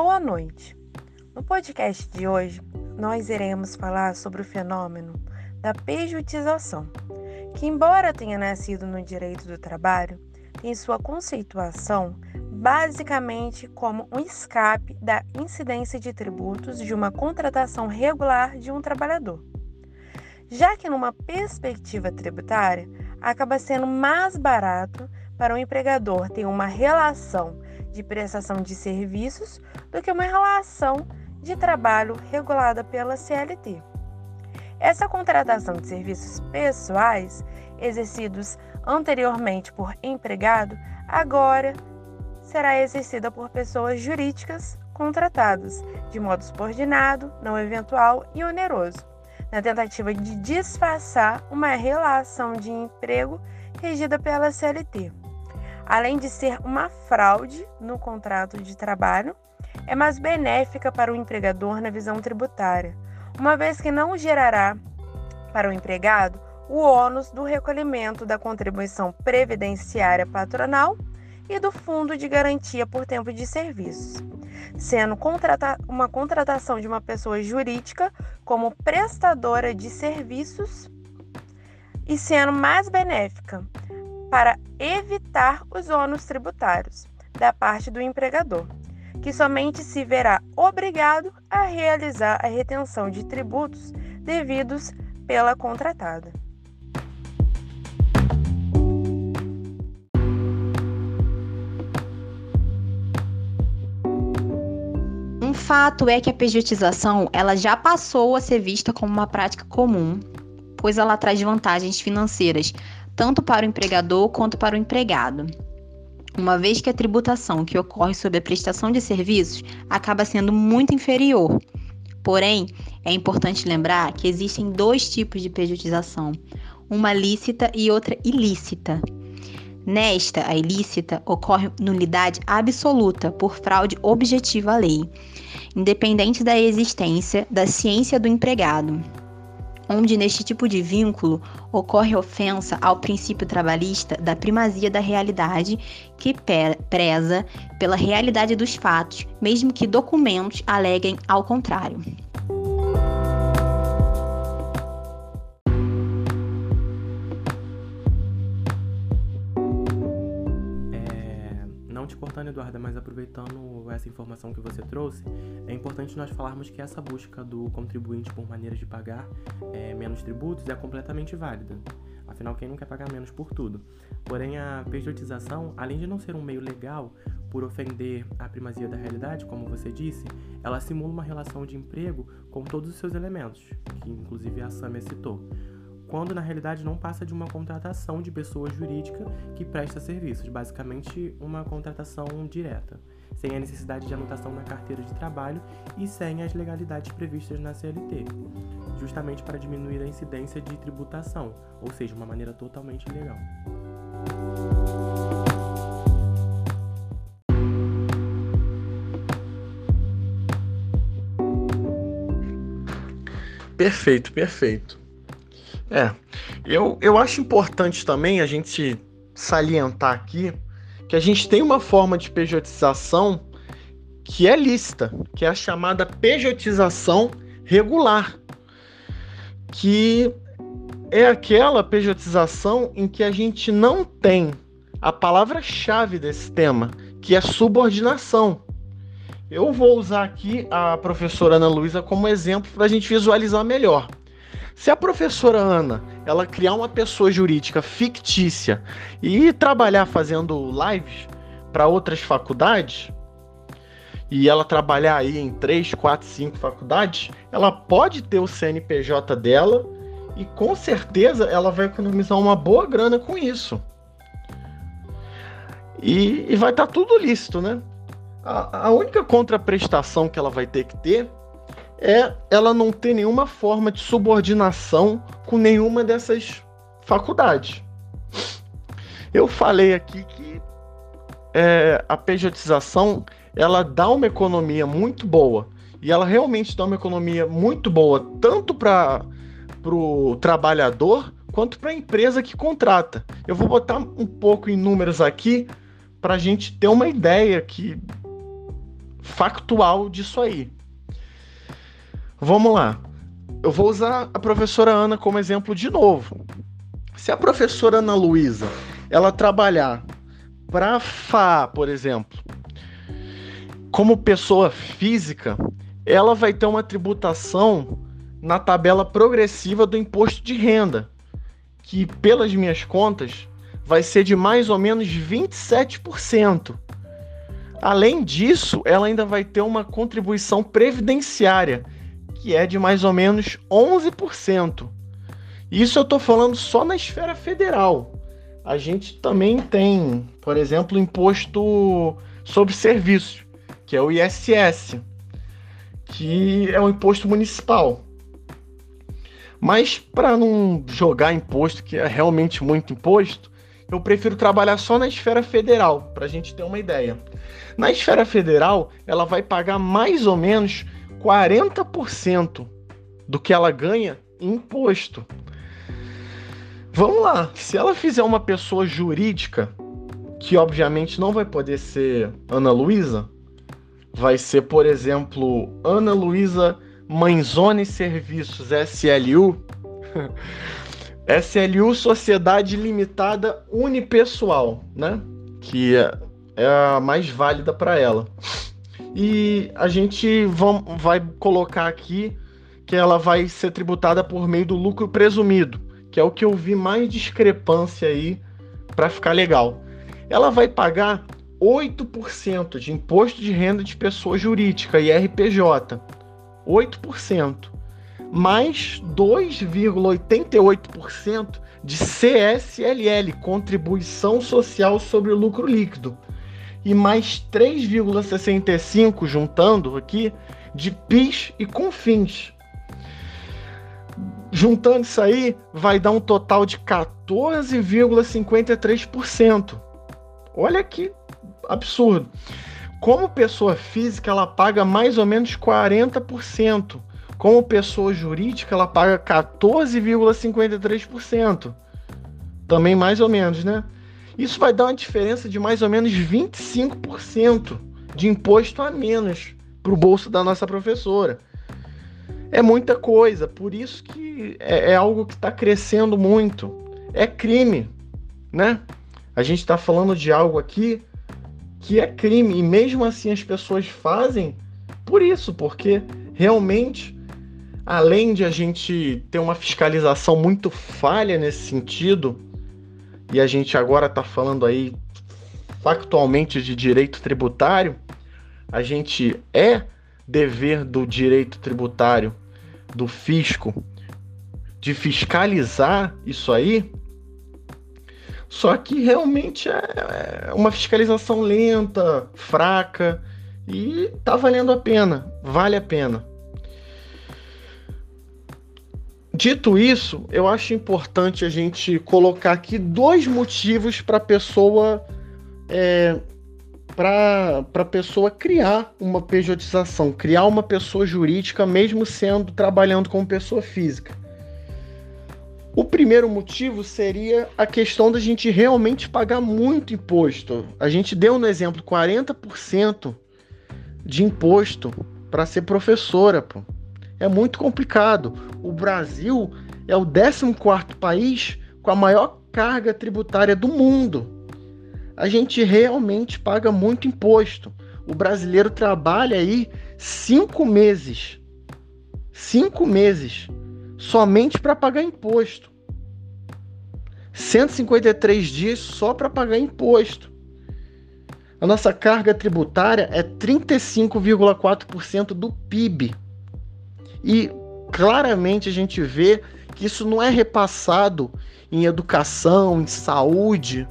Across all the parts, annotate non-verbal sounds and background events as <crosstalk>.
Boa noite. No podcast de hoje, nós iremos falar sobre o fenômeno da pejotização, que, embora tenha nascido no direito do trabalho, tem sua conceituação basicamente como um escape da incidência de tributos de uma contratação regular de um trabalhador. Já que, numa perspectiva tributária, acaba sendo mais barato para o empregador ter uma relação de prestação de serviços do que uma relação de trabalho regulada pela CLT. Essa contratação de serviços pessoais, exercidos anteriormente por empregado, agora será exercida por pessoas jurídicas contratadas, de modo subordinado, não eventual e oneroso, na tentativa de disfarçar uma relação de emprego regida pela CLT. Além de ser uma fraude no contrato de trabalho, é mais benéfica para o empregador na visão tributária, uma vez que não gerará para o empregado o ônus do recolhimento da contribuição previdenciária patronal e do Fundo de Garantia por Tempo de Serviços, sendo contrata uma contratação de uma pessoa jurídica como prestadora de serviços e sendo mais benéfica para evitar os ônus tributários da parte do empregador, que somente se verá obrigado a realizar a retenção de tributos devidos pela contratada. Um fato é que a pejotização ela já passou a ser vista como uma prática comum, pois ela traz vantagens financeiras tanto para o empregador quanto para o empregado uma vez que a tributação que ocorre sobre a prestação de serviços acaba sendo muito inferior. Porém, é importante lembrar que existem dois tipos de pejotização, uma lícita e outra ilícita. Nesta, a ilícita ocorre nulidade absoluta por fraude objetiva à lei, independente da existência da ciência do empregado onde neste tipo de vínculo ocorre ofensa ao princípio trabalhista da primazia da realidade, que preza pela realidade dos fatos, mesmo que documentos aleguem ao contrário. Cortando, Eduarda, mas aproveitando essa informação que você trouxe, é importante nós falarmos que essa busca do contribuinte por maneiras de pagar é, menos tributos é completamente válida. Afinal, quem não quer pagar menos por tudo? Porém, a pejotização, além de não ser um meio legal por ofender a primazia da realidade, como você disse, ela simula uma relação de emprego com todos os seus elementos, que inclusive a Samia citou quando na realidade não passa de uma contratação de pessoa jurídica que presta serviços, basicamente uma contratação direta, sem a necessidade de anotação na carteira de trabalho e sem as legalidades previstas na CLT, justamente para diminuir a incidência de tributação, ou seja, uma maneira totalmente legal. Perfeito, perfeito. É, eu, eu acho importante também a gente salientar aqui que a gente tem uma forma de pejotização que é lista, que é a chamada pejotização regular, que é aquela pejotização em que a gente não tem a palavra-chave desse tema, que é subordinação. Eu vou usar aqui a professora Ana Luísa como exemplo para a gente visualizar melhor. Se a professora Ana ela criar uma pessoa jurídica fictícia e trabalhar fazendo lives para outras faculdades, e ela trabalhar aí em 3, 4, 5 faculdades, ela pode ter o CNPJ dela e com certeza ela vai economizar uma boa grana com isso. E, e vai estar tá tudo lícito, né? A, a única contraprestação que ela vai ter que ter é ela não ter nenhuma forma de subordinação com nenhuma dessas faculdades. Eu falei aqui que é, a pejotização ela dá uma economia muito boa e ela realmente dá uma economia muito boa tanto para o trabalhador quanto para a empresa que contrata. Eu vou botar um pouco em números aqui para a gente ter uma ideia que factual disso aí. Vamos lá. Eu vou usar a professora Ana como exemplo de novo. Se a professora Ana Luísa ela trabalhar para FA, por exemplo, como pessoa física, ela vai ter uma tributação na tabela progressiva do imposto de renda, que pelas minhas contas vai ser de mais ou menos 27%. Além disso, ela ainda vai ter uma contribuição previdenciária, que é de mais ou menos 11%. Isso eu estou falando só na esfera federal. A gente também tem, por exemplo, imposto sobre serviços, que é o ISS, que é um imposto municipal. Mas para não jogar imposto, que é realmente muito imposto, eu prefiro trabalhar só na esfera federal, para a gente ter uma ideia. Na esfera federal, ela vai pagar mais ou menos 40% do que ela ganha em imposto. Vamos lá, se ela fizer uma pessoa jurídica, que obviamente não vai poder ser Ana Luísa, vai ser, por exemplo, Ana Luísa Mãezone Serviços SLU. SLU <laughs> Sociedade Limitada Unipessoal, né? Que é, é a mais válida para ela. E a gente vai colocar aqui que ela vai ser tributada por meio do lucro presumido que é o que eu vi mais discrepância aí para ficar legal. Ela vai pagar 8% de imposto de renda de pessoa jurídica e RPJ. 8%. Mais 2,88% de CSLL, contribuição social sobre o lucro líquido. E mais 3,65 juntando aqui de PIS e CONFINS. Juntando isso aí, vai dar um total de 14,53%. Olha que absurdo. Como pessoa física, ela paga mais ou menos 40%. Como pessoa jurídica, ela paga 14,53%. Também mais ou menos, né? Isso vai dar uma diferença de mais ou menos 25% de imposto a menos para o bolso da nossa professora é muita coisa. Por isso que é, é algo que está crescendo muito. É crime, né? A gente está falando de algo aqui que é crime e mesmo assim as pessoas fazem por isso, porque realmente, além de a gente ter uma fiscalização muito falha nesse sentido, e a gente agora está falando aí factualmente de direito tributário, a gente é dever do direito tributário, do fisco, de fiscalizar isso aí. Só que realmente é, é uma fiscalização lenta, fraca e tá valendo a pena, vale a pena. Dito isso, eu acho importante a gente colocar aqui dois motivos para a pessoa é, para pessoa criar uma pejotização, criar uma pessoa jurídica, mesmo sendo trabalhando como pessoa física. O primeiro motivo seria a questão da gente realmente pagar muito imposto. A gente deu no exemplo 40% de imposto para ser professora, pô. É muito complicado. O Brasil é o 14º país com a maior carga tributária do mundo a gente realmente paga muito imposto. O brasileiro trabalha aí cinco meses. Cinco meses. Somente para pagar imposto. 153 dias só para pagar imposto. A nossa carga tributária é 35,4% do PIB. E claramente a gente vê que isso não é repassado em educação, em saúde,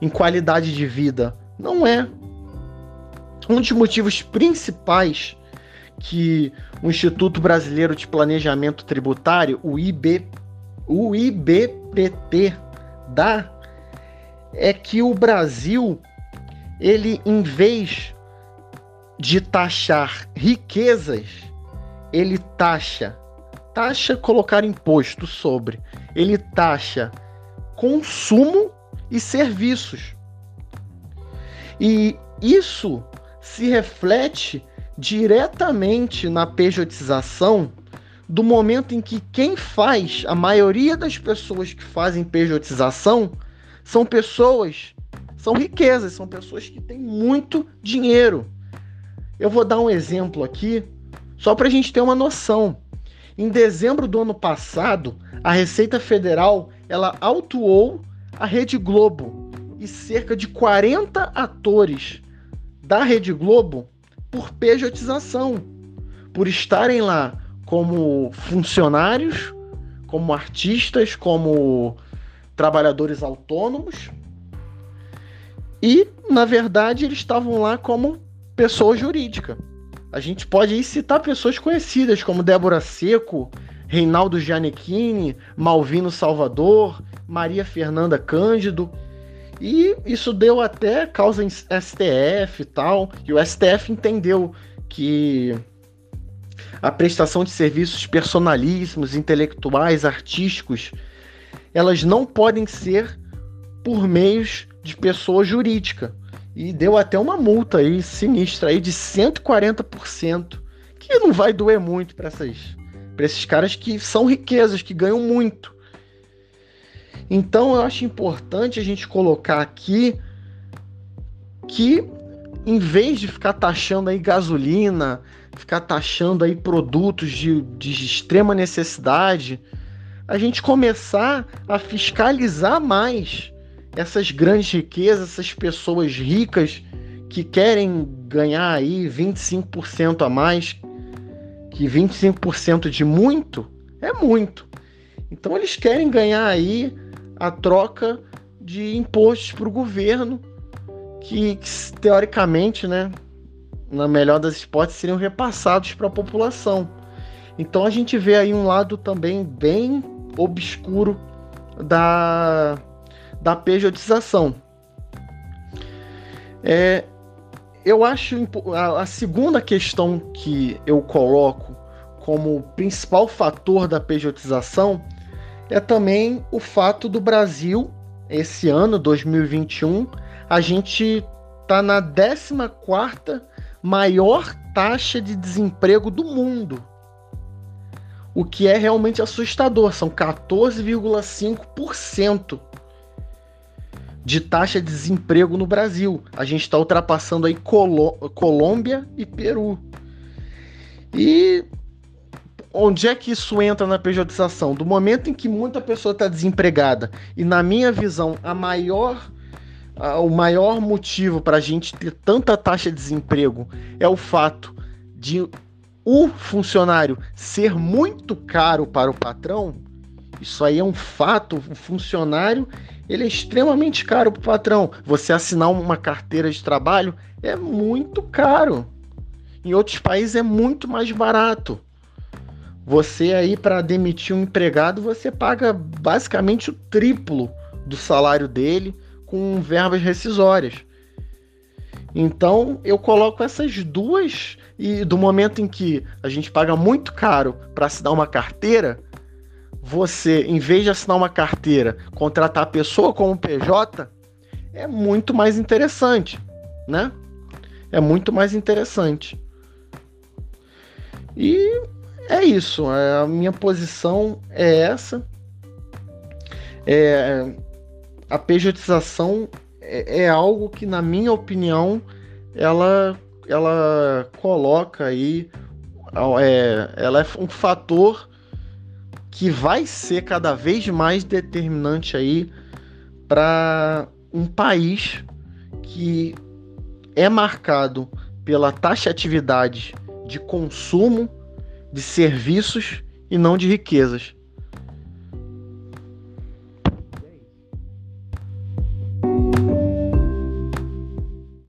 em qualidade de vida. Não é. Um dos motivos principais que o Instituto Brasileiro de Planejamento Tributário, o, IB, o IBPT, dá é que o Brasil, ele em vez de taxar riquezas, ele taxa, taxa colocar imposto sobre, ele taxa consumo e serviços. E isso se reflete diretamente na pejotização do momento em que quem faz, a maioria das pessoas que fazem pejotização, são pessoas, são riquezas, são pessoas que têm muito dinheiro. Eu vou dar um exemplo aqui, só para a gente ter uma noção. Em dezembro do ano passado, a Receita Federal ela autuou a Rede Globo e cerca de 40 atores da Rede Globo por pejotização, por estarem lá como funcionários, como artistas, como trabalhadores autônomos. E, na verdade, eles estavam lá como pessoa jurídica. A gente pode aí citar pessoas conhecidas como Débora Seco, Reinaldo Gianecchini, Malvino Salvador, Maria Fernanda Cândido. E isso deu até causa em STF e tal. E o STF entendeu que a prestação de serviços personalíssimos, intelectuais, artísticos, elas não podem ser por meios de pessoa jurídica. E deu até uma multa aí sinistra aí de 140%, que não vai doer muito para esses caras que são riquezas, que ganham muito. Então eu acho importante a gente colocar aqui que em vez de ficar taxando aí gasolina, ficar taxando aí produtos de, de extrema necessidade, a gente começar a fiscalizar mais essas grandes riquezas, essas pessoas ricas que querem ganhar aí 25% a mais, que 25% de muito é muito. Então eles querem ganhar aí a troca de impostos para o governo, que, que teoricamente, né, na melhor das hipóteses, seriam repassados para a população. Então a gente vê aí um lado também bem obscuro da, da pejotização. É, eu acho a, a segunda questão que eu coloco como principal fator da pejotização é também o fato do Brasil, esse ano, 2021, a gente tá na 14 maior taxa de desemprego do mundo. O que é realmente assustador, são 14,5% de taxa de desemprego no Brasil. A gente está ultrapassando aí Colô Colômbia e Peru. E onde é que isso entra na pejotização? Do momento em que muita pessoa está desempregada e, na minha visão, a maior o maior motivo para a gente ter tanta taxa de desemprego é o fato de o funcionário ser muito caro para o patrão. Isso aí é um fato. O funcionário ele é extremamente caro para o patrão. Você assinar uma carteira de trabalho é muito caro. Em outros países é muito mais barato. Você aí para demitir um empregado, você paga basicamente o triplo do salário dele com verbas rescisórias. Então eu coloco essas duas e do momento em que a gente paga muito caro para assinar uma carteira, você, em vez de assinar uma carteira, contratar a pessoa como PJ, é muito mais interessante, né? É muito mais interessante. E é isso. A minha posição é essa. É, a pejotização é, é, algo que, na minha opinião, ela, ela coloca aí, é, ela é um fator que vai ser cada vez mais determinante aí para um país que é marcado pela taxatividade de consumo de serviços e não de riquezas.